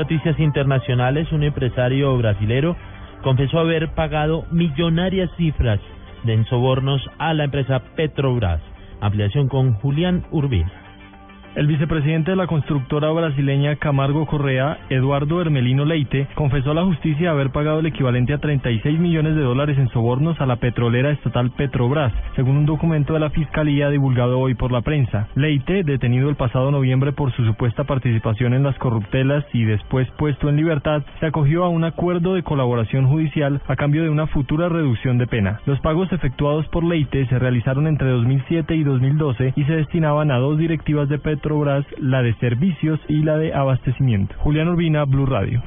Noticias internacionales. Un empresario brasilero confesó haber pagado millonarias cifras de sobornos a la empresa Petrobras. Ampliación con Julián Urbina. El vicepresidente de la constructora brasileña Camargo Correa, Eduardo Hermelino Leite, confesó a la justicia haber pagado el equivalente a 36 millones de dólares en sobornos a la petrolera estatal Petrobras, según un documento de la Fiscalía divulgado hoy por la prensa. Leite, detenido el pasado noviembre por su supuesta participación en las corruptelas y después puesto en libertad, se acogió a un acuerdo de colaboración judicial a cambio de una futura reducción de pena. Los pagos efectuados por Leite se realizaron entre 2007 y 2012 y se destinaban a dos directivas de Petrobras Petrobras, la de servicios y la de abastecimiento. Julián Urbina, Blue Radio.